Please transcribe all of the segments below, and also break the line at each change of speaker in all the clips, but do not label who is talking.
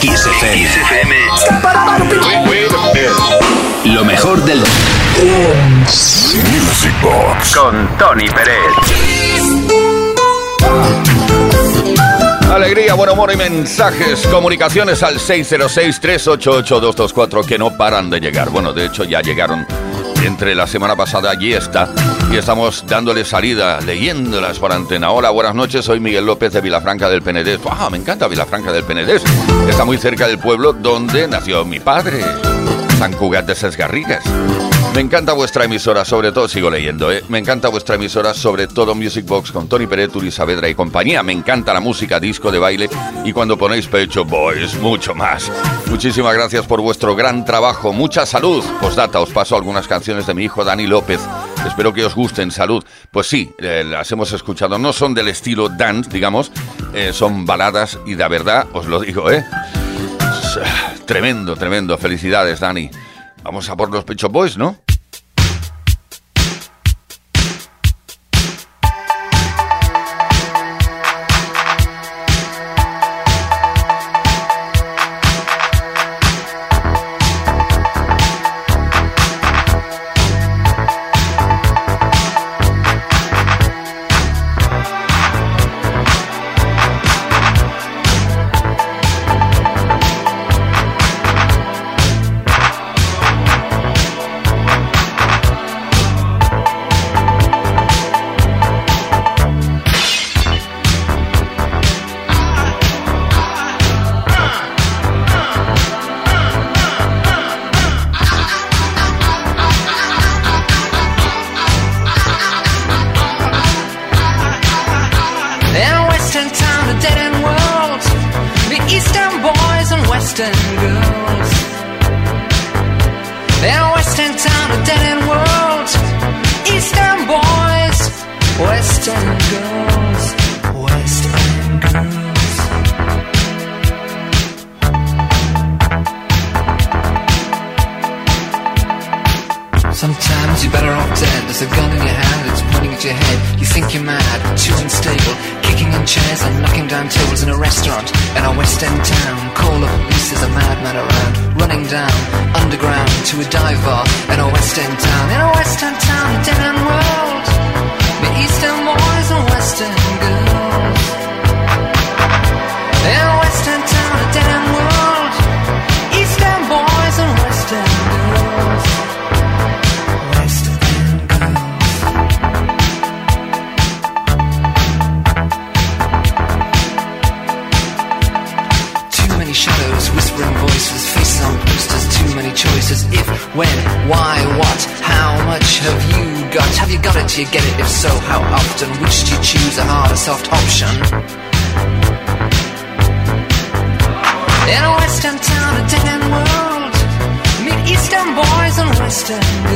XFM. Lo mejor del
Music Box
con Tony Pérez.
Alegría, buen humor y mensajes. Comunicaciones al 606-388-224 que no paran de llegar. Bueno, de hecho ya llegaron entre la semana pasada y esta. Y estamos dándole salida, leyéndolas por antena. Hola, buenas noches. Soy Miguel López de Vilafranca del Penedés. ¡Ah, me encanta Vilafranca del Penedés! Está muy cerca del pueblo donde nació mi padre, San Cugat de Sesgarrigues. Me encanta vuestra emisora, sobre todo, sigo leyendo, ¿eh? Me encanta vuestra emisora, sobre todo Music Box con Tony Pérez, Turi Saavedra y compañía. Me encanta la música, disco de baile y cuando ponéis Pecho Boys, mucho más. Muchísimas gracias por vuestro gran trabajo. Mucha salud. Postdata, os paso algunas canciones de mi hijo Dani López. Espero que os gusten. Salud. Pues sí, eh, las hemos escuchado. No son del estilo dance, digamos. eh, son baladas y de verdad, os lo digo, ¿eh? Tremendo, tremendo. Felicidades, Dani. Vamos a por los Pecho Boys, ¿no?
And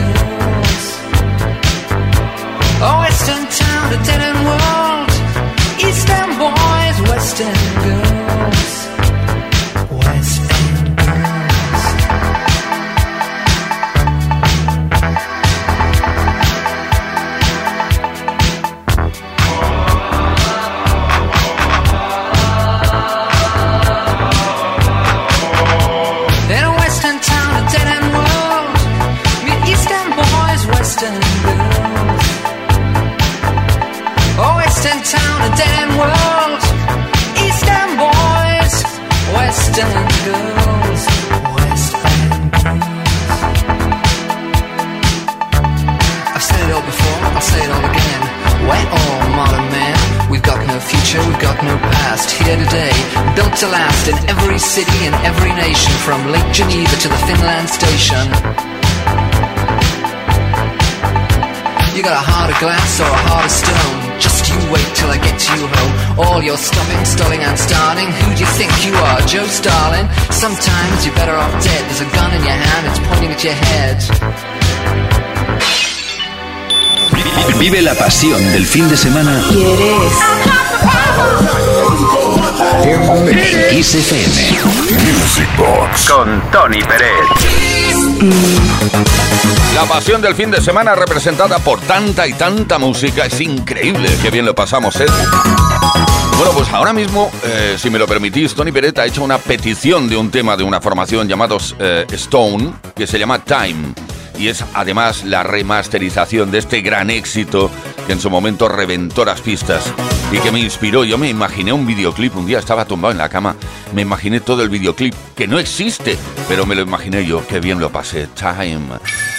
glass or a heart of stone. Just you wait till I get to you home. All your stopping, stalling, and starting. Who do you think you are, Joe Starling? Sometimes you're better off dead. There's a gun in your hand, it's pointing at your head.
Vive la pasión del fin de semana
¿Quieres?
en XFM
Music Box
con Tony Pérez.
La pasión del fin de semana representada por tanta y tanta música. Es increíble. Qué bien lo pasamos, ¿eh? Bueno, pues ahora mismo, eh, si me lo permitís, Tony Peret ha hecho una petición de un tema de una formación llamados eh, Stone, que se llama Time. Y es además la remasterización de este gran éxito que en su momento reventó las pistas y que me inspiró. Yo me imaginé un videoclip, un día estaba tumbado en la cama, me imaginé todo el videoclip, que no existe, pero me lo imaginé yo, qué bien lo pasé. Time.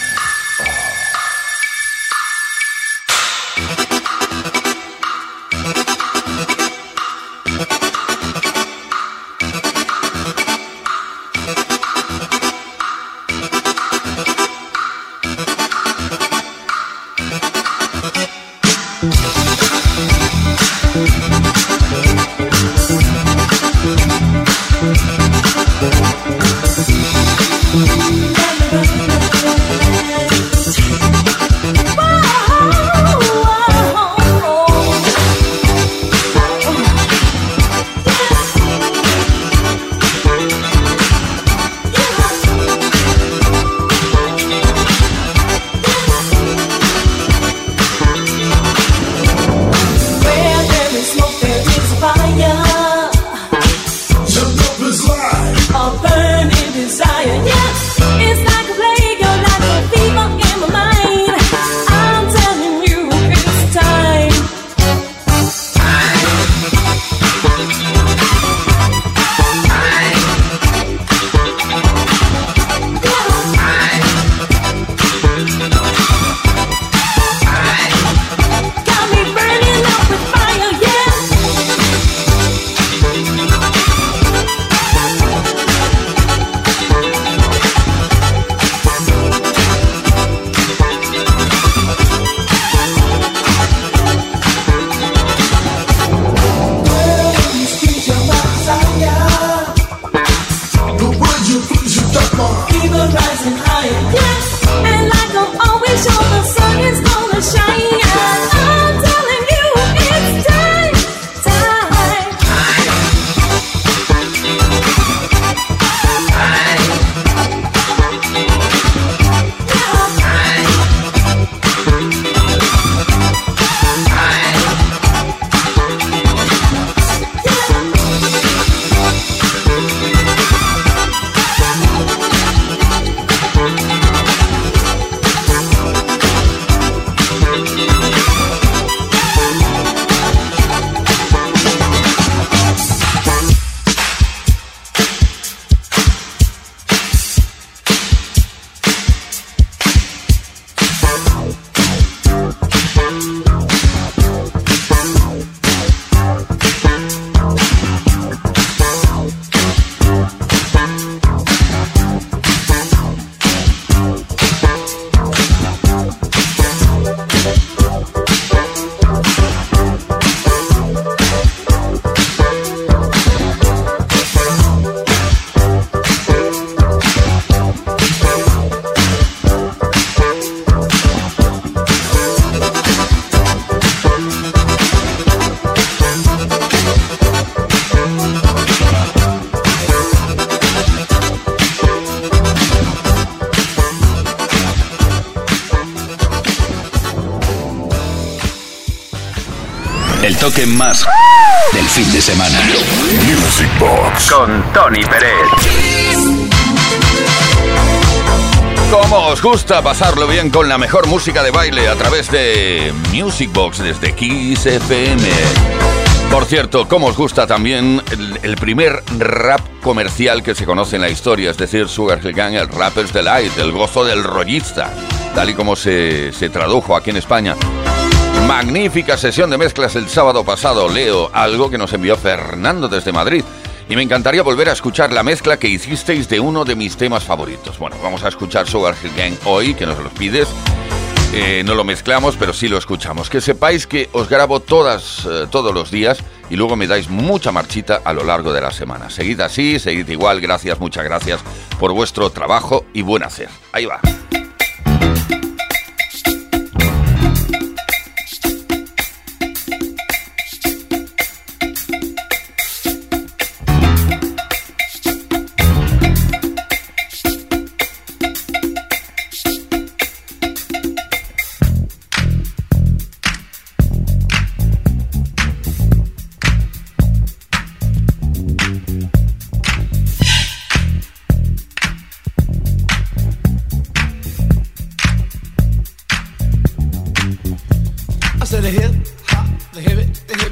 Más del fin de semana.
Music Box
con Tony Pérez.
¿Cómo os gusta pasarlo bien con la mejor música de baile a través de Music Box desde Kiss FM? Por cierto, ¿cómo os gusta también el, primer rap comercial que se conoce en la historia? Es decir, Sugar Hill Gang, el Rapper's Delight, el gozo del rollista, tal y como se, se tradujo aquí en España. Magnífica sesión de mezclas el sábado pasado, Leo, algo que nos envió Fernando desde Madrid. Y me encantaría volver a escuchar la mezcla que hicisteis de uno de mis temas favoritos. Bueno, vamos a escuchar Sugar Hill hoy, que nos lo pides. Eh, no lo mezclamos, pero sí lo escuchamos. Que sepáis que os grabo todas, eh, todos los días y luego me dais mucha marchita a lo largo de la semana. Seguid así, seguid igual. Gracias, muchas gracias por vuestro trabajo y buen hacer. Ahí va.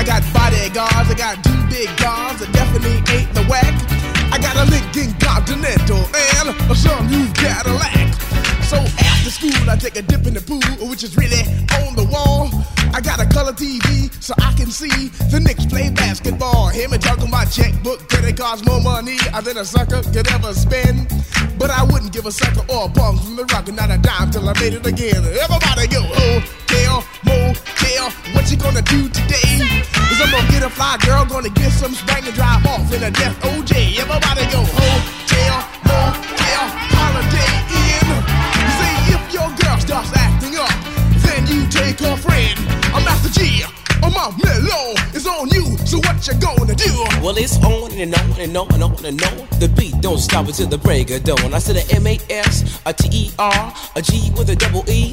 I got bodyguards, I got two big guns that definitely ain't the whack. I got a Lincoln Continental and a some new Cadillac. So after school, I take a dip in the pool, which is really on the wall. I got a color TV so I can see the Knicks play basketball. Him and juggle my checkbook, cause it costs more money I than a sucker could ever spend. But I wouldn't give a sucker or a bum from the rock, not a dime till I made it again. Everybody go, oh, hotel, motel, what you gonna do today? I'm gonna get a fly girl, gonna get some spring and drive off in a death OJ. Everybody go, hotel, motel, holiday in. Say if your girl starts acting up, then you take her friend. I'm Master G. I'm out mellow, it's on you, so what you gonna do?
Well, it's on and on and on and on and on. The beat don't stop until the break of dawn. I said a M A S, a T E R, a G with a double E.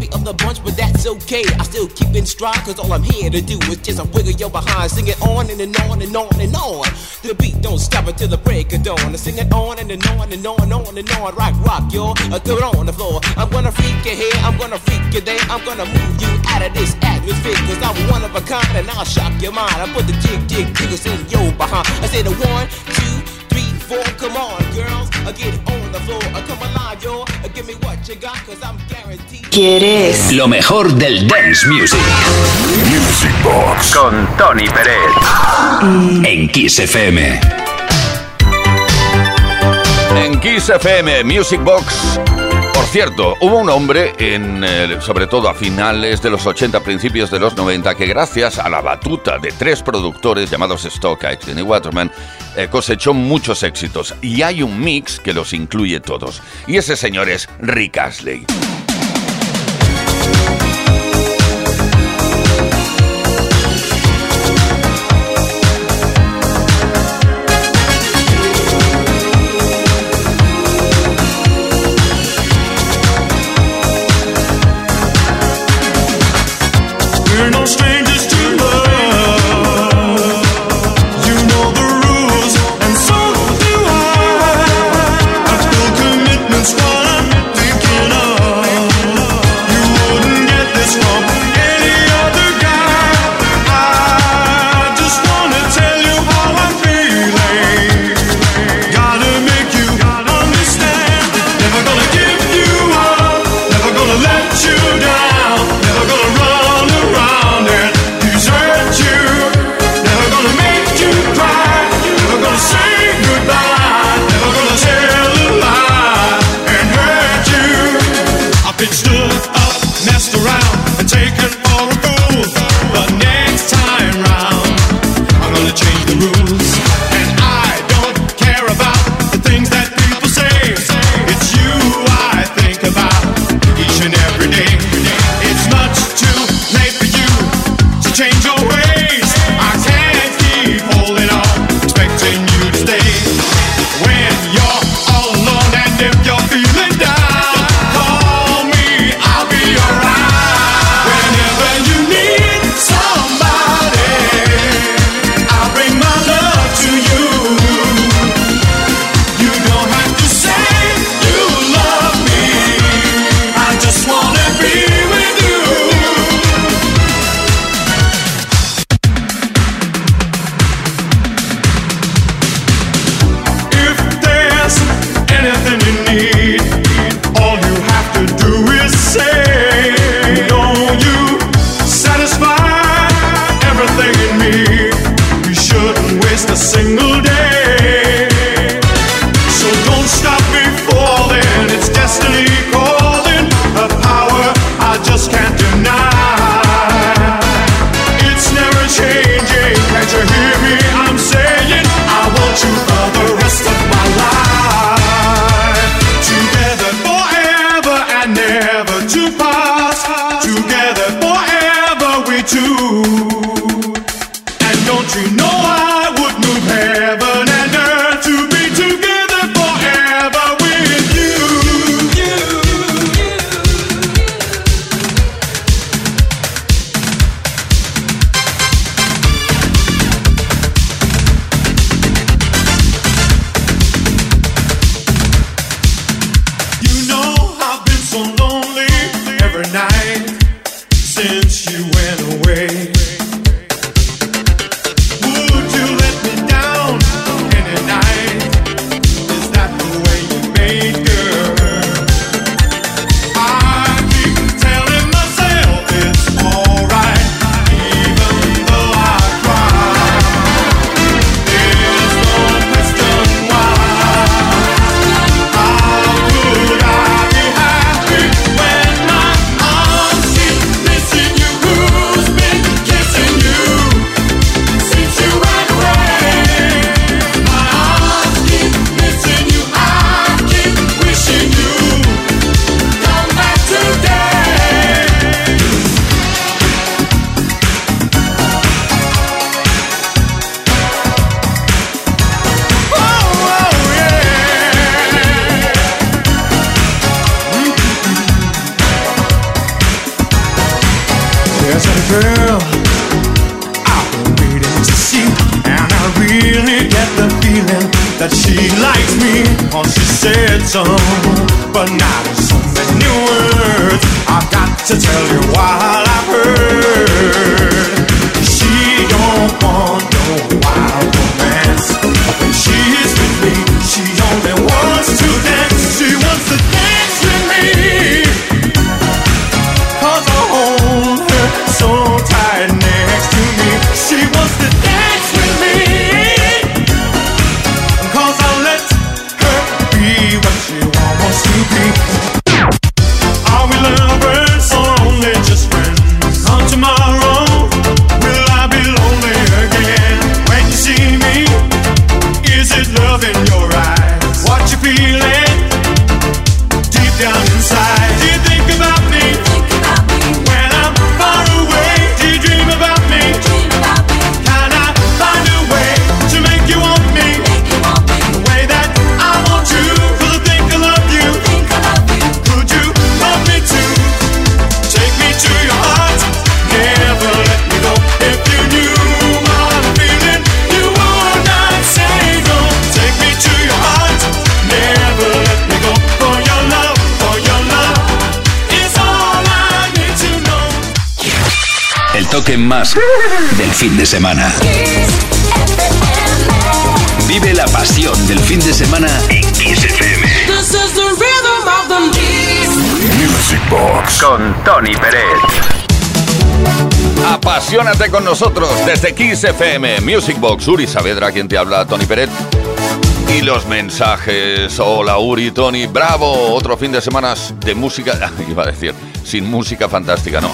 baby of the bunch, but that's okay. I still keep in stride, cause all I'm here to do is just a wiggle your behind. Sing it on and, and on and on and on. The beat don't stop until the break of dawn. I sing it on and, and on and on and on and on. Rock, rock, y'all. Throw it on the floor. I'm gonna freak you here, I'm gonna freak you there. I'm gonna move you out of this atmosphere, cause I'm one of a kind and I'll shock your mind. I put the jig, jig, jiggles in your behind. I said a one, two, three, four. Come on, girls. I get on the floor. I come alive, yo. Give me what you got, cause I'm guaranteed.
¿Quieres? Lo mejor del dance music.
Music Box.
Con Tony Pérez. En Kiss FM.
En Kiss FM Music Box. Por cierto, hubo un hombre, en, eh, sobre todo a finales de los 80, principios de los 90, que gracias a la batuta de tres productores llamados Stock Aitken y Waterman, eh, cosechó muchos éxitos. Y hay un mix que los incluye todos. Y ese señor es Rick Astley.
some, but not so many words. I've got to tell you while I've heard.
Más del fin de semana. Vive la pasión del fin de semana en Kiss FM.
Music Box
con Tony Pérez.
Apasionate con nosotros desde Kiss FM, Music Box, Uri Saavedra, quien te habla, Tony Pérez. Y los mensajes, hola Uri, Tony, bravo, otro fin de semana de música, iba a decir, sin música fantástica, no,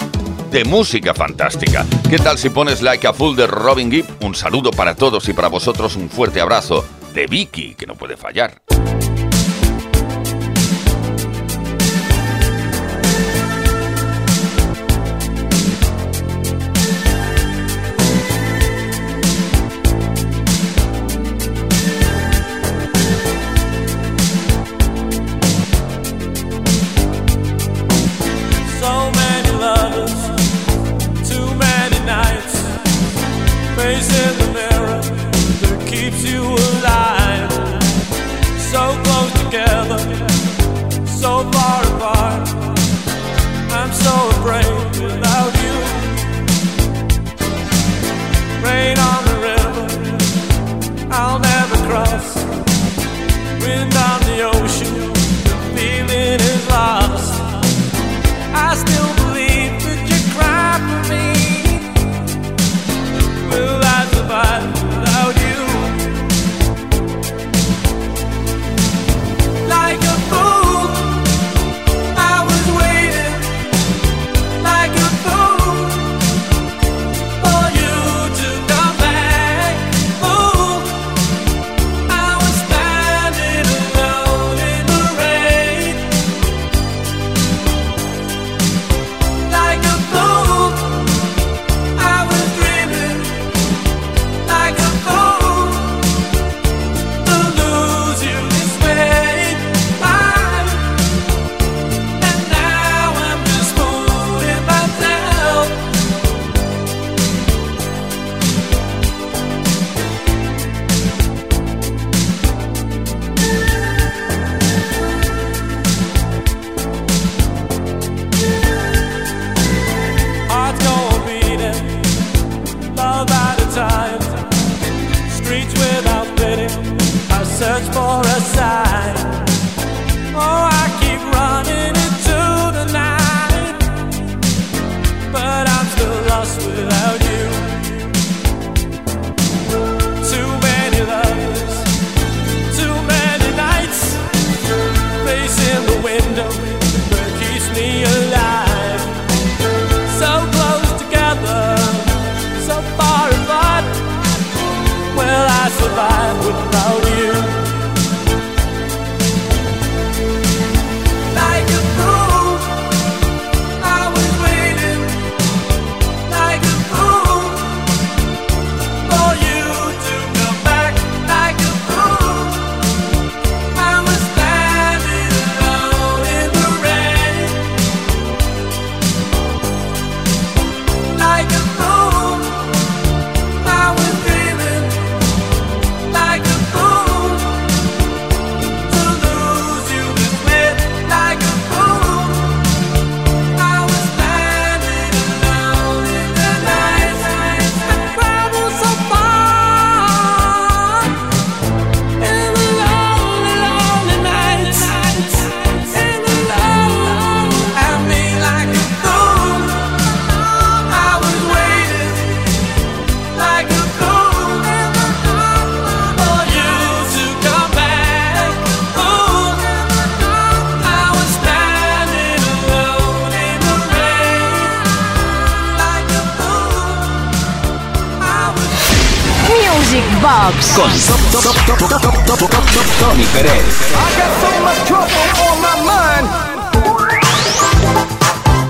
de música fantástica. ¿Qué tal si pones Like a Full de Robin Gibb? Un saludo para todos y para vosotros un fuerte abrazo de Vicky, que no puede fallar.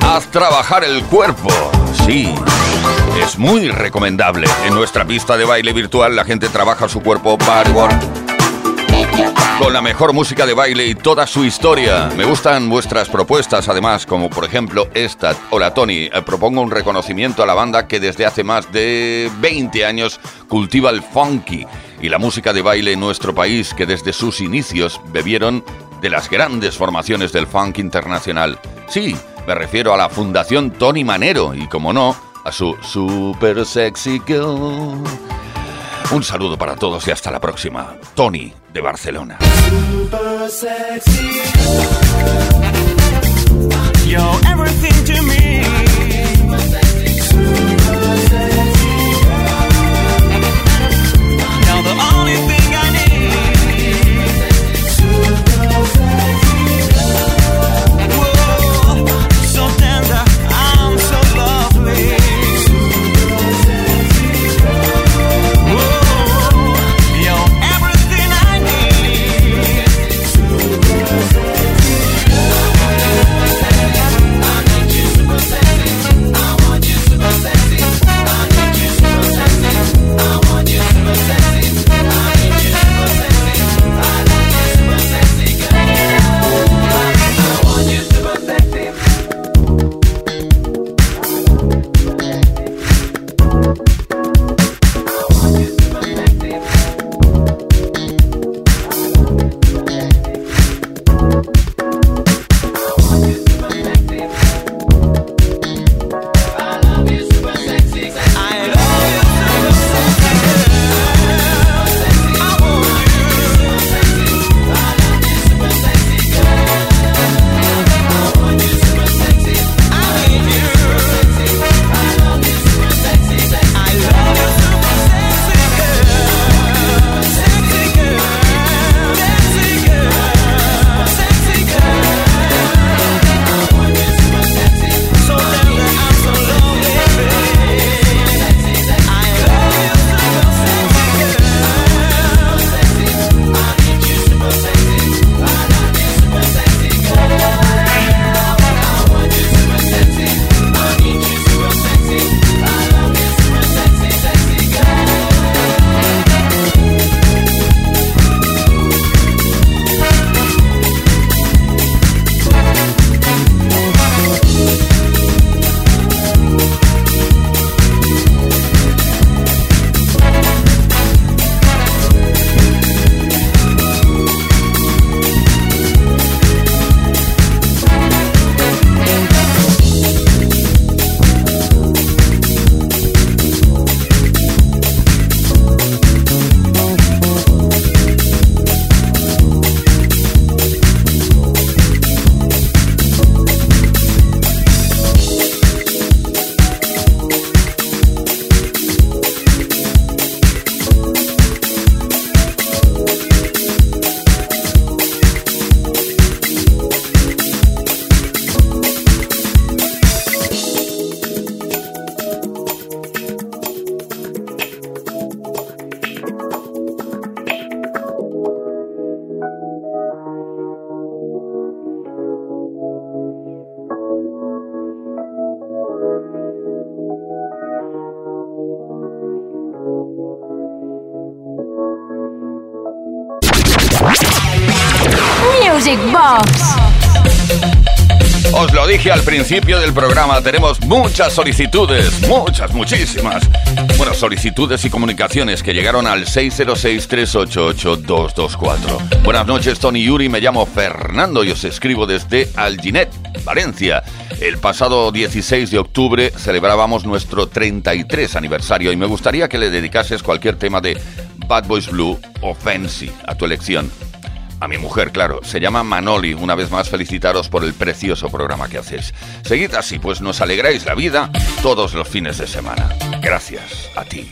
Haz trabajar el cuerpo. Sí. Es muy recomendable. En nuestra pista de baile virtual la gente trabaja su cuerpo bodywork con la mejor música de baile y toda su historia. Me gustan vuestras propuestas, además, como por ejemplo esta. Hola Tony, eh, propongo un reconocimiento a la banda que desde hace más de 20 años cultiva el funky y la música de baile en nuestro país que desde sus inicios bebieron de las grandes formaciones del funk internacional. Sí, me refiero a la Fundación Tony Manero y, como no, a su Super Sexy Girl. Un saludo para todos y hasta la próxima. Tony de Barcelona.
Super sexy. Dije al principio del programa, tenemos muchas solicitudes, muchas, muchísimas. Bueno, solicitudes y comunicaciones que llegaron al 606-388-224. Buenas noches, Tony Yuri, me llamo Fernando y os escribo desde Alginet, Valencia. El pasado 16 de octubre celebrábamos nuestro 33 aniversario y me gustaría que le dedicases cualquier tema de Bad Boys Blue o Fancy a tu elección a mi mujer, claro. Se llama Manoli. Una vez más, felicitaros por el precioso programa que hacéis. Seguid así, pues nos alegráis la vida todos los fines de semana. Gracias a ti.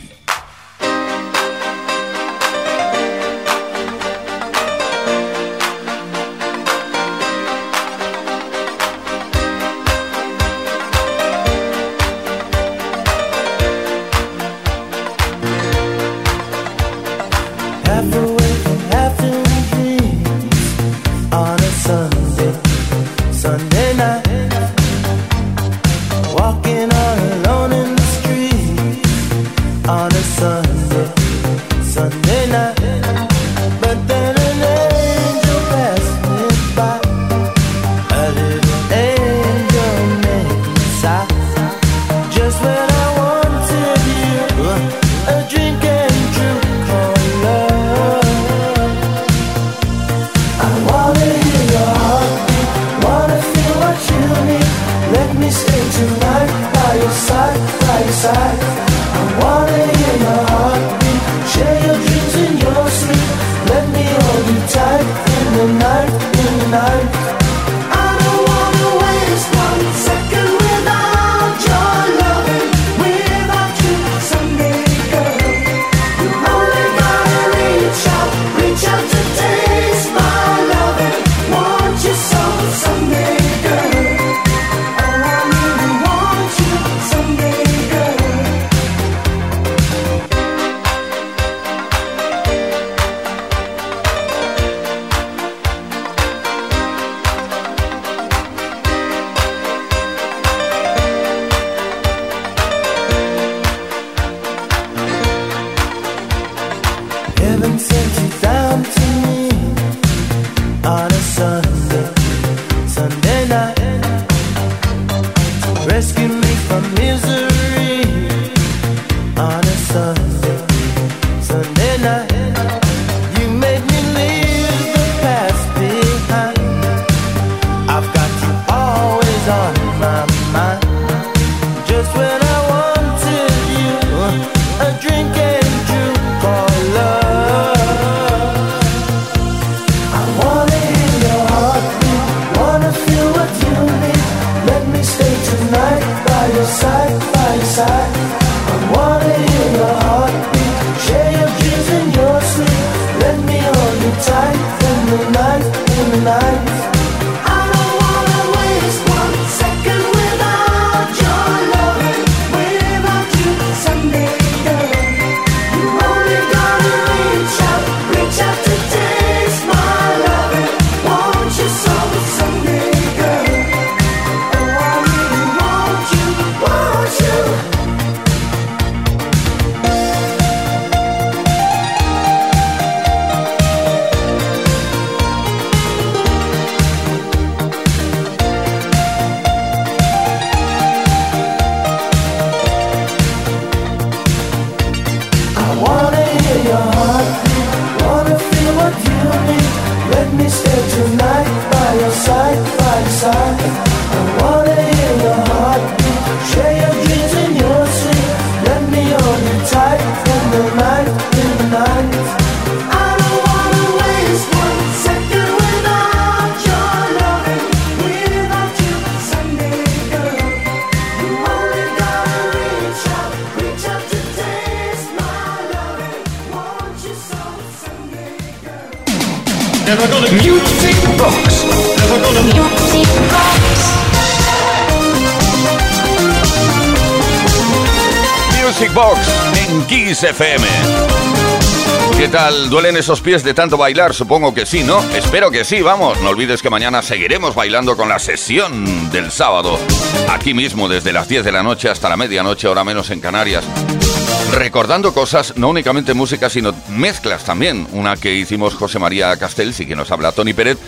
Kiss ¿Qué tal? ¿Duelen esos pies de tanto bailar? Supongo que sí, ¿no? Espero que sí, vamos. No olvides que mañana seguiremos bailando con la sesión del sábado. Aquí mismo, desde las 10 de la noche hasta la medianoche, ahora menos en Canarias. Recordando cosas, no únicamente música, sino mezclas también. Una que hicimos José María Castells y que nos habla Tony Pérez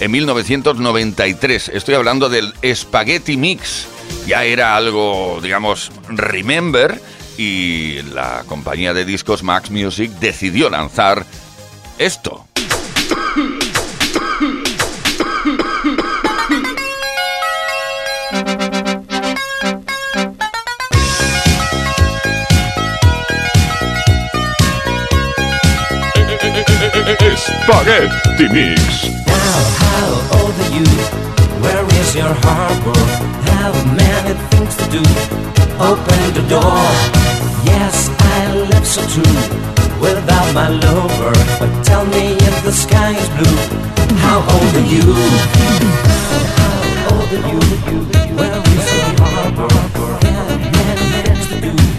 en 1993. Estoy hablando del Spaghetti Mix. Ya era algo, digamos, Remember y la compañía de discos Max Music decidió lanzar esto.
Spaghetti Mix.
Now, how old are you? Where is your harbor? How many things to do? opened the door. Yes, I live so true without my lover. But tell me if the sky is blue. How old are you? How old are you? Where is the harbor? Can to do?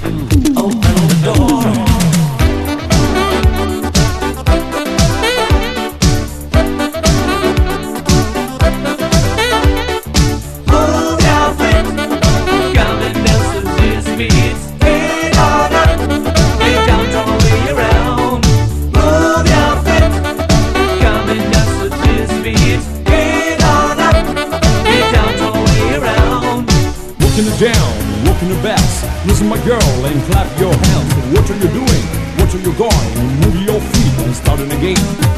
down, walk the your
best. Listen, my girl, and clap your hands. What are you doing? What are you going? Move your feet and
start in the
game.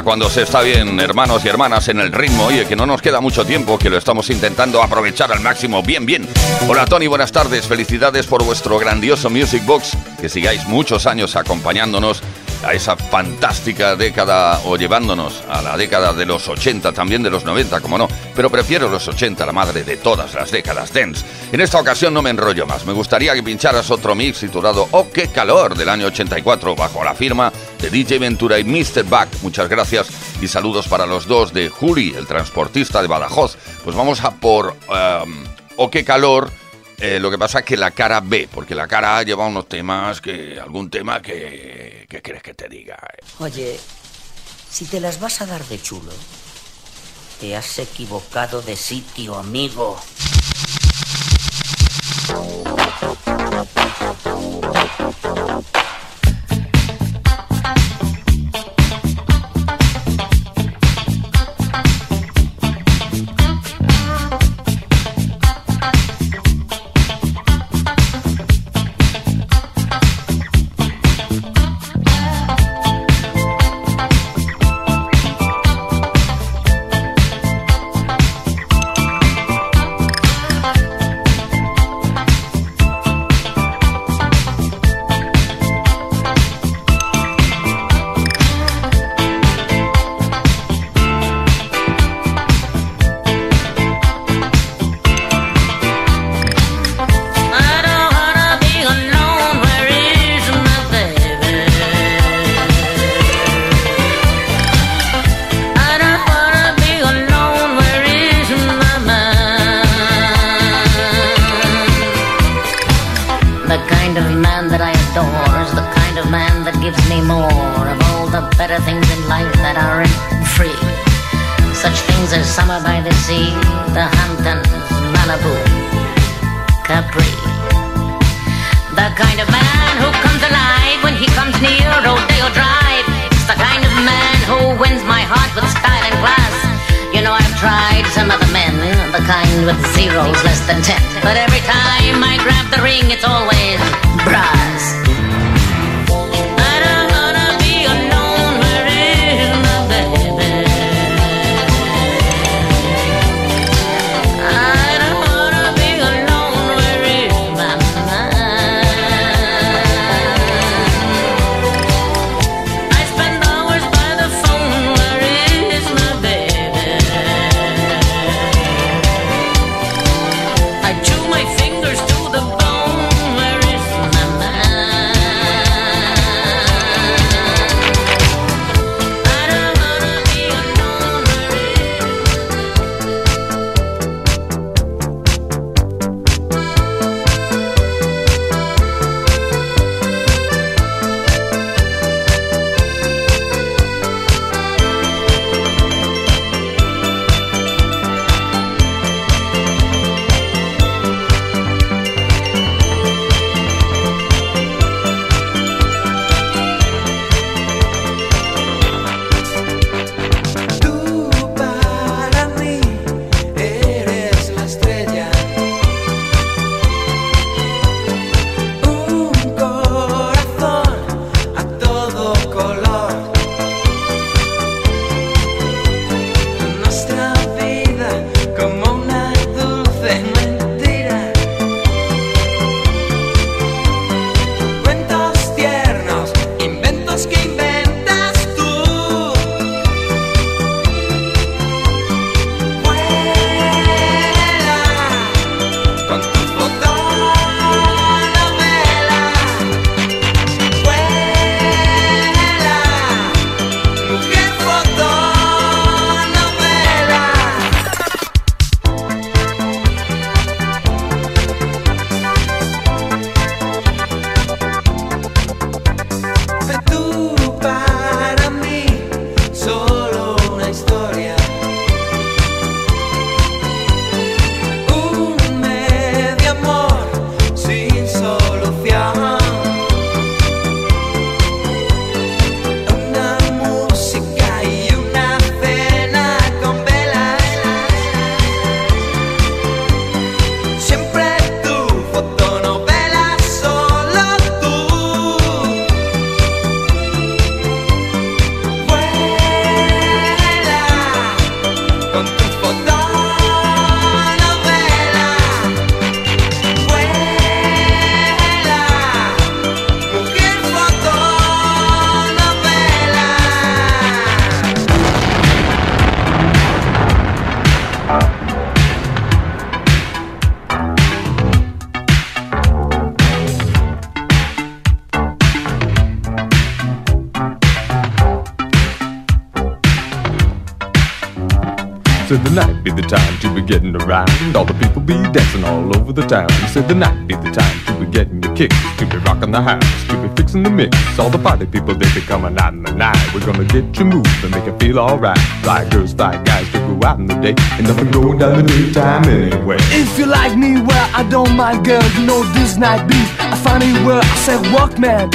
Cuando se está bien, hermanos y hermanas, en el ritmo. Oye, que no nos queda mucho tiempo, que lo estamos intentando aprovechar al máximo. Bien, bien. Hola Tony, buenas tardes. Felicidades por vuestro grandioso Music Box. Que sigáis muchos años acompañándonos a esa fantástica década o llevándonos a la década de los 80, también de los 90, como no, pero prefiero los 80, la madre de todas las décadas dance. En esta ocasión no me enrollo más, me gustaría que pincharas otro mix titulado Oh, qué calor del año 84 bajo la firma de DJ Ventura y Mr. Back. Muchas gracias y saludos para los dos de Juli, el transportista de Badajoz. Pues vamos a por um, Oh, qué calor. Eh, lo que pasa es que la cara B, porque la cara A lleva unos temas que. algún tema que. ¿Qué crees que te diga?
Oye, si te las vas a dar de chulo, te has equivocado de sitio, amigo. Summer by the sea, the Hamptons, Malibu, Capri. The kind of man who comes alive when he comes near Rodeo Drive. It's the kind of man who wins my heart with style and class. You know, I've tried some other men, the kind with zeros less than ten. But every time I grab the ring, it's always brass.
Said the night be the time to be getting around. All the people be dancing all over the town. He said the night be the time to be getting your kicks, to be rocking the house, to be fixing the mix. All the party people they be coming out in the night. We're gonna get you moving, make you feel alright. Fly girls, fly guys to go out in the day, and nothing going down the daytime anyway.
If you like me, well, I don't mind, girl. You know this night beat. I find it where I said, walk, man.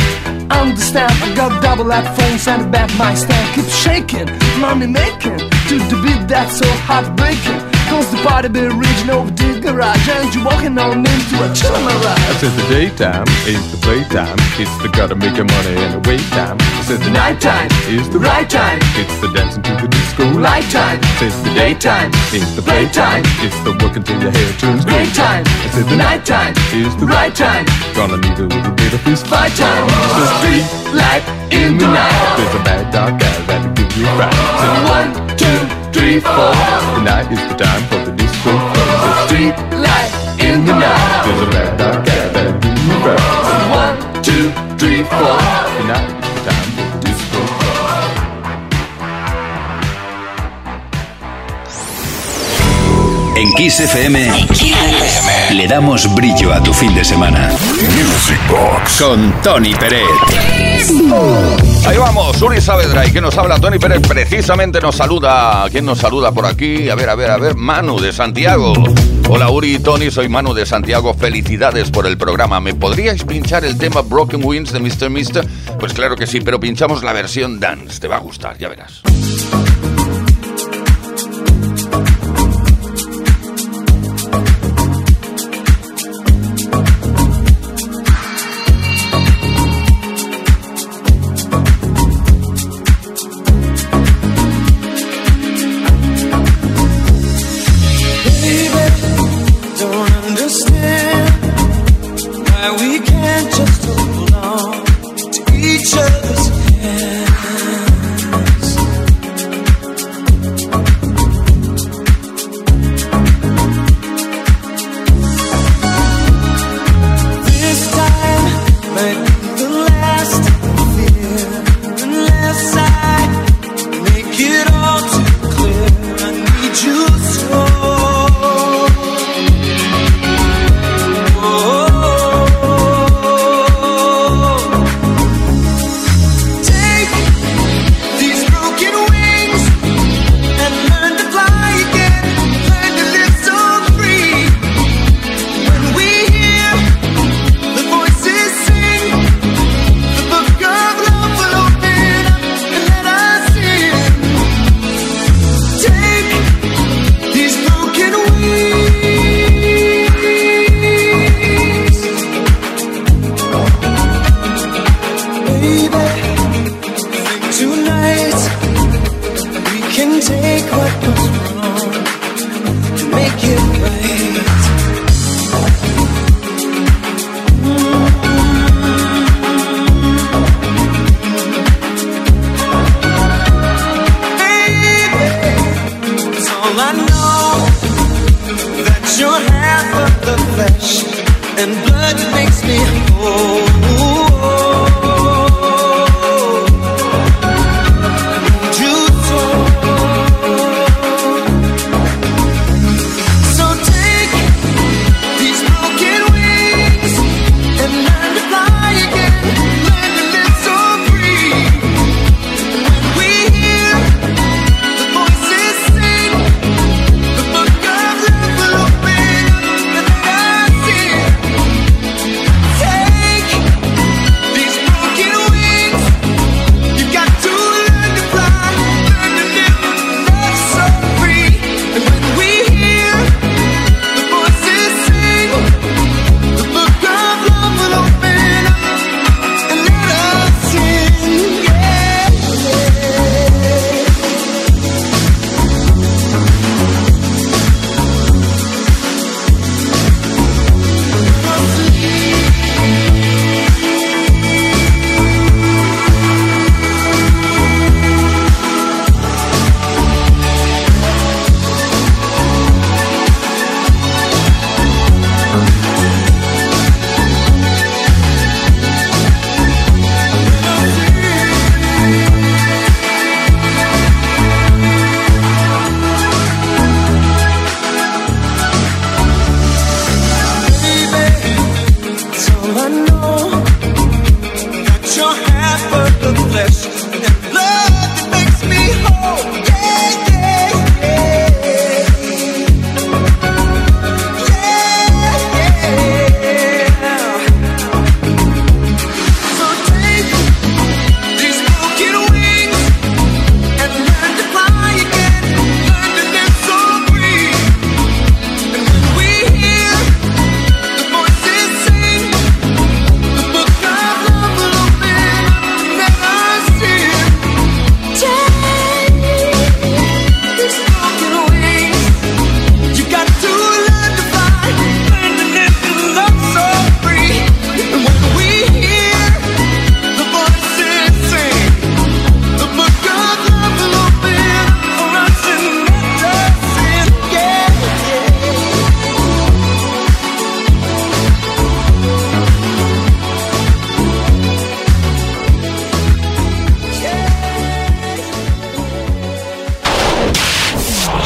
Understand, I got double headphones and a back my stand. Keep shaking, money making. To the beat that's so heartbreaking. Cause the party be reaching over the garage. And you're walking on into a chillin'
I said the daytime is the playtime. It's the gotta make your money and the wait time. I said the nighttime is the right time. It's the dancing to the disco light time. Says the daytime is the playtime. It's the working till your hair turns gray time. I said the nighttime is the right time. Gonna need a little bit of fist fight time. The street light in the night. There's a bad dog guy that'll give you a fright. Said one, two, three, four. The night is the time for the disco floor. The street light in the night. There's a bad dog guy that'll one, two, three, four. Time for disco.
En Kiss FM le damos brillo a tu fin de semana. Music Box con Tony Peret.
Ahí vamos, Uri Saavedra. ¿Y que nos habla? Tony Pérez precisamente nos saluda. ¿Quién nos saluda por aquí? A ver, a ver, a ver. Manu de Santiago. Hola Uri y Tony, soy Manu de Santiago. Felicidades por el programa. ¿Me podríais pinchar el tema Broken Wings de Mr. Mister? Pues claro que sí, pero pinchamos la versión dance. Te va a gustar, ya verás.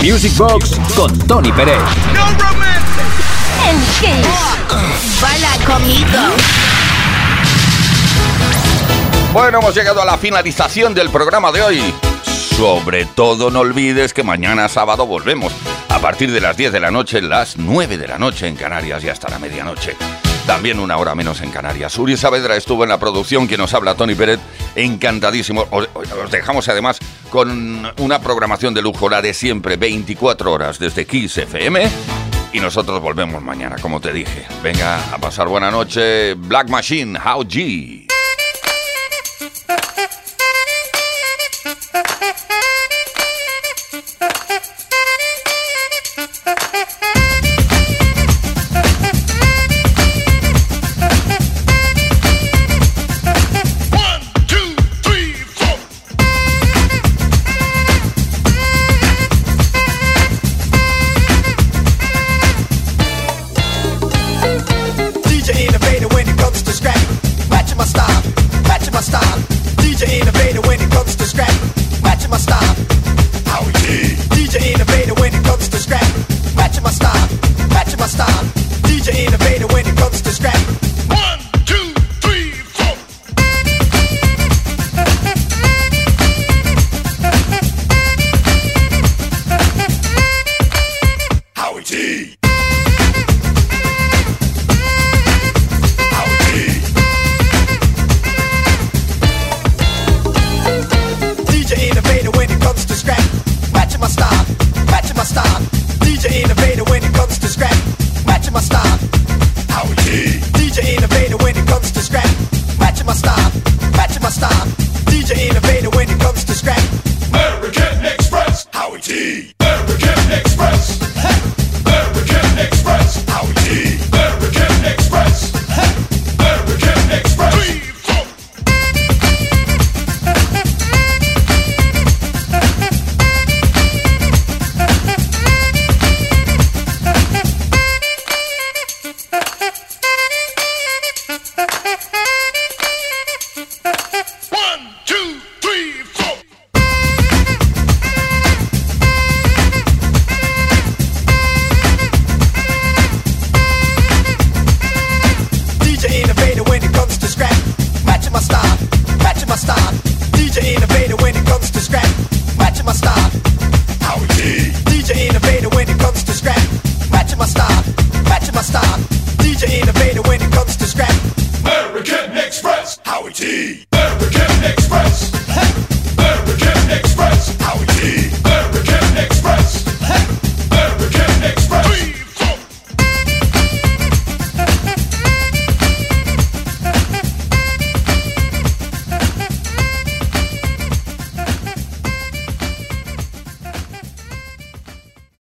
Music Box con Tony Pérez.
En Kiss. Baila conmigo.
Bueno, hemos llegado a la finalización del programa de hoy. Sobre todo no olvides que mañana sábado volvemos a partir de las 10 de la noche, las 9 de la noche en Canarias y hasta la medianoche. También una hora menos en Canarias. Uri Saavedra estuvo en la producción, quien nos habla, Tony Pérez, encantadísimo. Os, os dejamos además con una programación de lujo, la de siempre, 24 horas desde Kiss FM. Y nosotros volvemos mañana, como te dije. Venga, a pasar buena noche. Black Machine, How G.